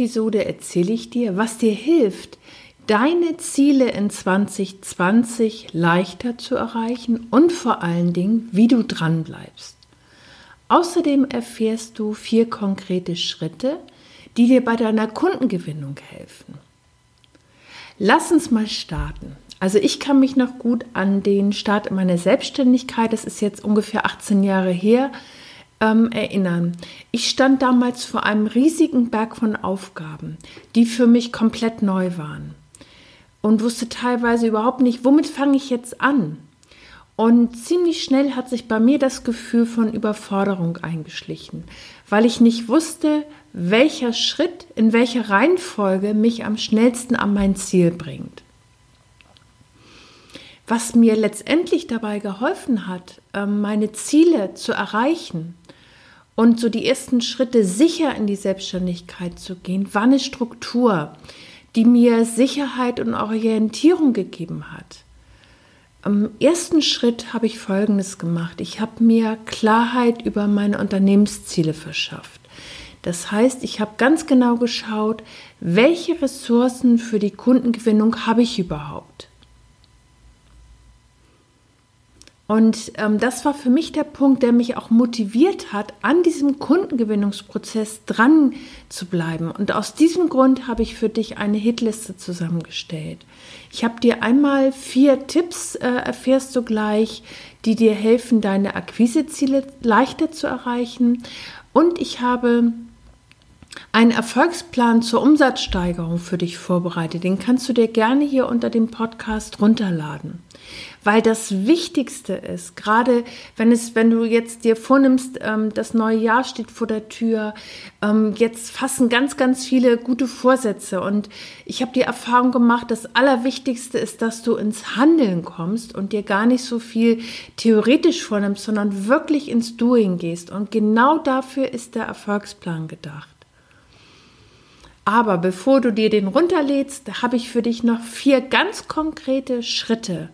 Episode erzähle ich dir, was dir hilft, deine Ziele in 2020 leichter zu erreichen und vor allen Dingen, wie du dran bleibst. Außerdem erfährst du vier konkrete Schritte, die dir bei deiner Kundengewinnung helfen. Lass uns mal starten. Also ich kann mich noch gut an den Start meiner Selbstständigkeit, das ist jetzt ungefähr 18 Jahre her, ähm, erinnern. Ich stand damals vor einem riesigen Berg von Aufgaben, die für mich komplett neu waren und wusste teilweise überhaupt nicht, womit fange ich jetzt an. Und ziemlich schnell hat sich bei mir das Gefühl von Überforderung eingeschlichen, weil ich nicht wusste, welcher Schritt in welcher Reihenfolge mich am schnellsten an mein Ziel bringt. Was mir letztendlich dabei geholfen hat, ähm, meine Ziele zu erreichen, und so die ersten Schritte sicher in die Selbstständigkeit zu gehen, war eine Struktur, die mir Sicherheit und Orientierung gegeben hat. Am ersten Schritt habe ich Folgendes gemacht. Ich habe mir Klarheit über meine Unternehmensziele verschafft. Das heißt, ich habe ganz genau geschaut, welche Ressourcen für die Kundengewinnung habe ich überhaupt. Und ähm, das war für mich der Punkt, der mich auch motiviert hat, an diesem Kundengewinnungsprozess dran zu bleiben. Und aus diesem Grund habe ich für dich eine Hitliste zusammengestellt. Ich habe dir einmal vier Tipps, äh, erfährst du gleich, die dir helfen, deine Akquiseziele leichter zu erreichen. Und ich habe einen Erfolgsplan zur Umsatzsteigerung für dich vorbereitet. Den kannst du dir gerne hier unter dem Podcast runterladen weil das Wichtigste ist, gerade wenn es, wenn du jetzt dir vornimmst, ähm, das neue Jahr steht vor der Tür, ähm, jetzt fassen ganz, ganz viele gute Vorsätze und ich habe die Erfahrung gemacht, das Allerwichtigste ist, dass du ins Handeln kommst und dir gar nicht so viel theoretisch vornimmst, sondern wirklich ins Doing gehst und genau dafür ist der Erfolgsplan gedacht. Aber bevor du dir den runterlädst, habe ich für dich noch vier ganz konkrete Schritte,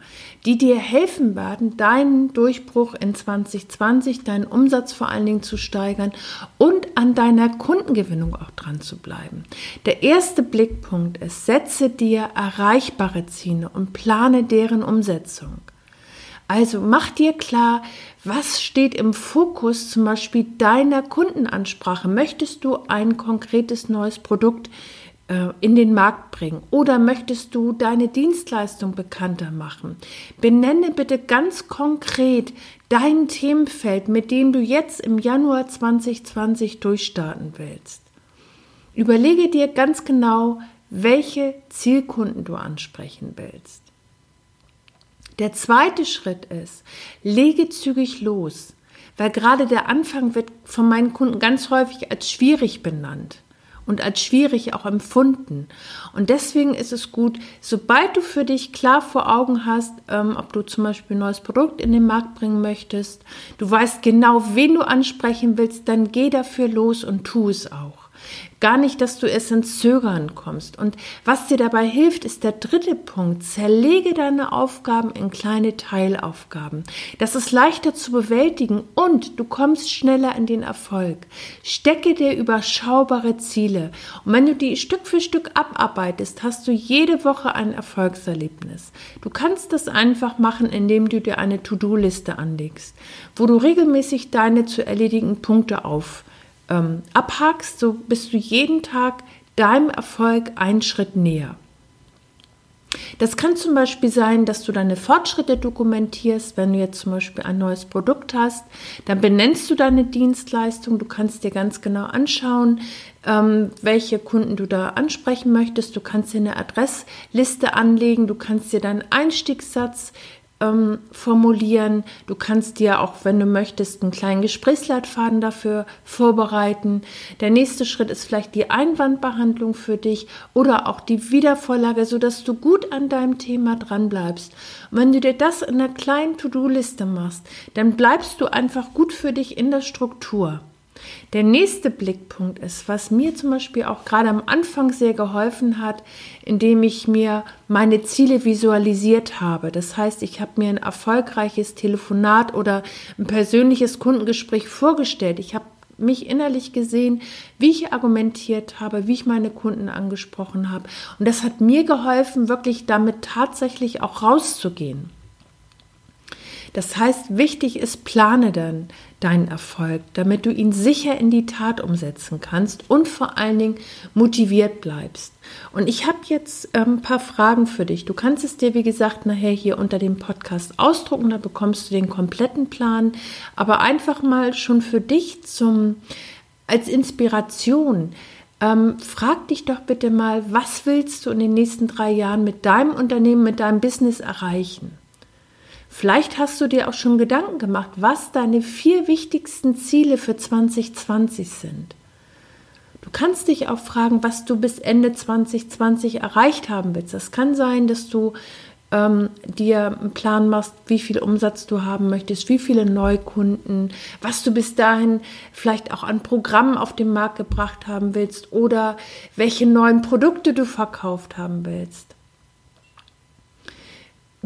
die dir helfen werden, deinen Durchbruch in 2020, deinen Umsatz vor allen Dingen zu steigern und an deiner Kundengewinnung auch dran zu bleiben. Der erste Blickpunkt ist, setze dir erreichbare Ziele und plane deren Umsetzung. Also mach dir klar, was steht im Fokus zum Beispiel deiner Kundenansprache. Möchtest du ein konkretes neues Produkt äh, in den Markt bringen oder möchtest du deine Dienstleistung bekannter machen? Benenne bitte ganz konkret dein Themenfeld, mit dem du jetzt im Januar 2020 durchstarten willst. Überlege dir ganz genau, welche Zielkunden du ansprechen willst. Der zweite Schritt ist, lege zügig los, weil gerade der Anfang wird von meinen Kunden ganz häufig als schwierig benannt und als schwierig auch empfunden. Und deswegen ist es gut, sobald du für dich klar vor Augen hast, ähm, ob du zum Beispiel ein neues Produkt in den Markt bringen möchtest, du weißt genau, wen du ansprechen willst, dann geh dafür los und tu es auch. Gar nicht, dass du es ins Zögern kommst. Und was dir dabei hilft, ist der dritte Punkt. Zerlege deine Aufgaben in kleine Teilaufgaben. Das ist leichter zu bewältigen und du kommst schneller in den Erfolg. Stecke dir überschaubare Ziele. Und wenn du die Stück für Stück abarbeitest, hast du jede Woche ein Erfolgserlebnis. Du kannst das einfach machen, indem du dir eine To-Do-Liste anlegst, wo du regelmäßig deine zu erledigen Punkte auf ähm, abhakst, so bist du jeden Tag deinem Erfolg einen Schritt näher. Das kann zum Beispiel sein, dass du deine Fortschritte dokumentierst. Wenn du jetzt zum Beispiel ein neues Produkt hast, dann benennst du deine Dienstleistung. Du kannst dir ganz genau anschauen, ähm, welche Kunden du da ansprechen möchtest. Du kannst dir eine Adressliste anlegen. Du kannst dir deinen Einstiegssatz ähm, formulieren. Du kannst dir auch, wenn du möchtest, einen kleinen Gesprächsleitfaden dafür vorbereiten. Der nächste Schritt ist vielleicht die Einwandbehandlung für dich oder auch die Wiedervorlage, sodass du gut an deinem Thema dran bleibst. Wenn du dir das in einer kleinen To-Do-Liste machst, dann bleibst du einfach gut für dich in der Struktur. Der nächste Blickpunkt ist, was mir zum Beispiel auch gerade am Anfang sehr geholfen hat, indem ich mir meine Ziele visualisiert habe. Das heißt, ich habe mir ein erfolgreiches Telefonat oder ein persönliches Kundengespräch vorgestellt. Ich habe mich innerlich gesehen, wie ich argumentiert habe, wie ich meine Kunden angesprochen habe. Und das hat mir geholfen, wirklich damit tatsächlich auch rauszugehen. Das heißt, wichtig ist, plane dann deinen Erfolg, damit du ihn sicher in die Tat umsetzen kannst und vor allen Dingen motiviert bleibst. Und ich habe jetzt ähm, ein paar Fragen für dich. Du kannst es dir, wie gesagt, nachher hier unter dem Podcast ausdrucken, da bekommst du den kompletten Plan. Aber einfach mal schon für dich zum, als Inspiration. Ähm, frag dich doch bitte mal, was willst du in den nächsten drei Jahren mit deinem Unternehmen, mit deinem Business erreichen? Vielleicht hast du dir auch schon Gedanken gemacht, was deine vier wichtigsten Ziele für 2020 sind. Du kannst dich auch fragen, was du bis Ende 2020 erreicht haben willst. Es kann sein, dass du ähm, dir einen Plan machst, wie viel Umsatz du haben möchtest, wie viele Neukunden, was du bis dahin vielleicht auch an Programmen auf den Markt gebracht haben willst oder welche neuen Produkte du verkauft haben willst.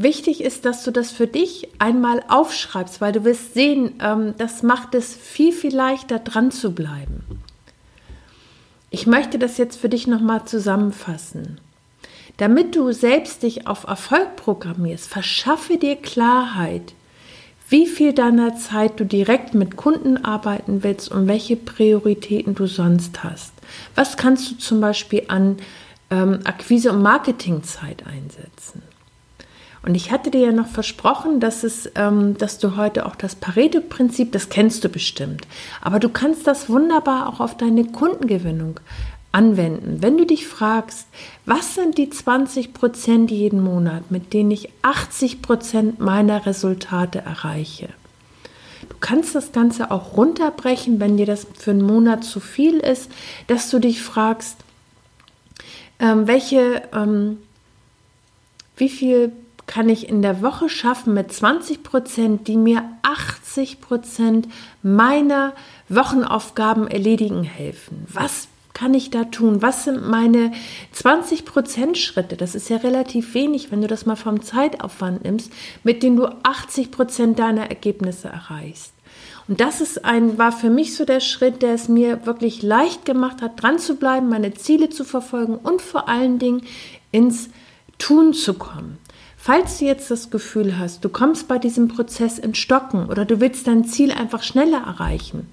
Wichtig ist, dass du das für dich einmal aufschreibst, weil du wirst sehen, ähm, das macht es viel, viel leichter dran zu bleiben. Ich möchte das jetzt für dich nochmal zusammenfassen. Damit du selbst dich auf Erfolg programmierst, verschaffe dir Klarheit, wie viel deiner Zeit du direkt mit Kunden arbeiten willst und welche Prioritäten du sonst hast. Was kannst du zum Beispiel an ähm, Akquise- und Marketingzeit einsetzen? Und ich hatte dir ja noch versprochen, dass, es, ähm, dass du heute auch das Pareto-Prinzip, das kennst du bestimmt, aber du kannst das wunderbar auch auf deine Kundengewinnung anwenden. Wenn du dich fragst, was sind die 20 Prozent jeden Monat, mit denen ich 80 Prozent meiner Resultate erreiche? Du kannst das Ganze auch runterbrechen, wenn dir das für einen Monat zu viel ist, dass du dich fragst, ähm, welche, ähm, wie viel kann ich in der Woche schaffen mit 20 Prozent, die mir 80 Prozent meiner Wochenaufgaben erledigen helfen. Was kann ich da tun? Was sind meine 20 Prozent Schritte? Das ist ja relativ wenig, wenn du das mal vom Zeitaufwand nimmst, mit denen du 80 Prozent deiner Ergebnisse erreichst. Und das ist ein, war für mich so der Schritt, der es mir wirklich leicht gemacht hat, dran zu bleiben, meine Ziele zu verfolgen und vor allen Dingen ins Tun zu kommen. Falls du jetzt das Gefühl hast, du kommst bei diesem Prozess in Stocken oder du willst dein Ziel einfach schneller erreichen,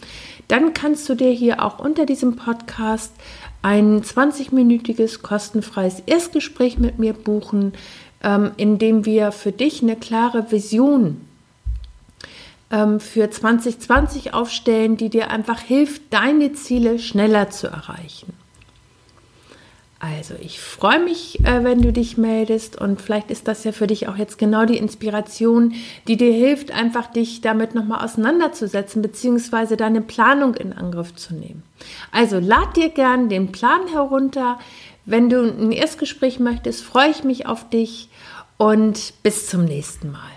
dann kannst du dir hier auch unter diesem Podcast ein 20-minütiges kostenfreies Erstgespräch mit mir buchen, ähm, in dem wir für dich eine klare Vision ähm, für 2020 aufstellen, die dir einfach hilft, deine Ziele schneller zu erreichen. Also ich freue mich, äh, wenn du dich meldest und vielleicht ist das ja für dich auch jetzt genau die Inspiration, die dir hilft, einfach dich damit nochmal auseinanderzusetzen beziehungsweise deine Planung in Angriff zu nehmen. Also lad dir gern den Plan herunter. Wenn du ein Erstgespräch möchtest, freue ich mich auf dich und bis zum nächsten Mal.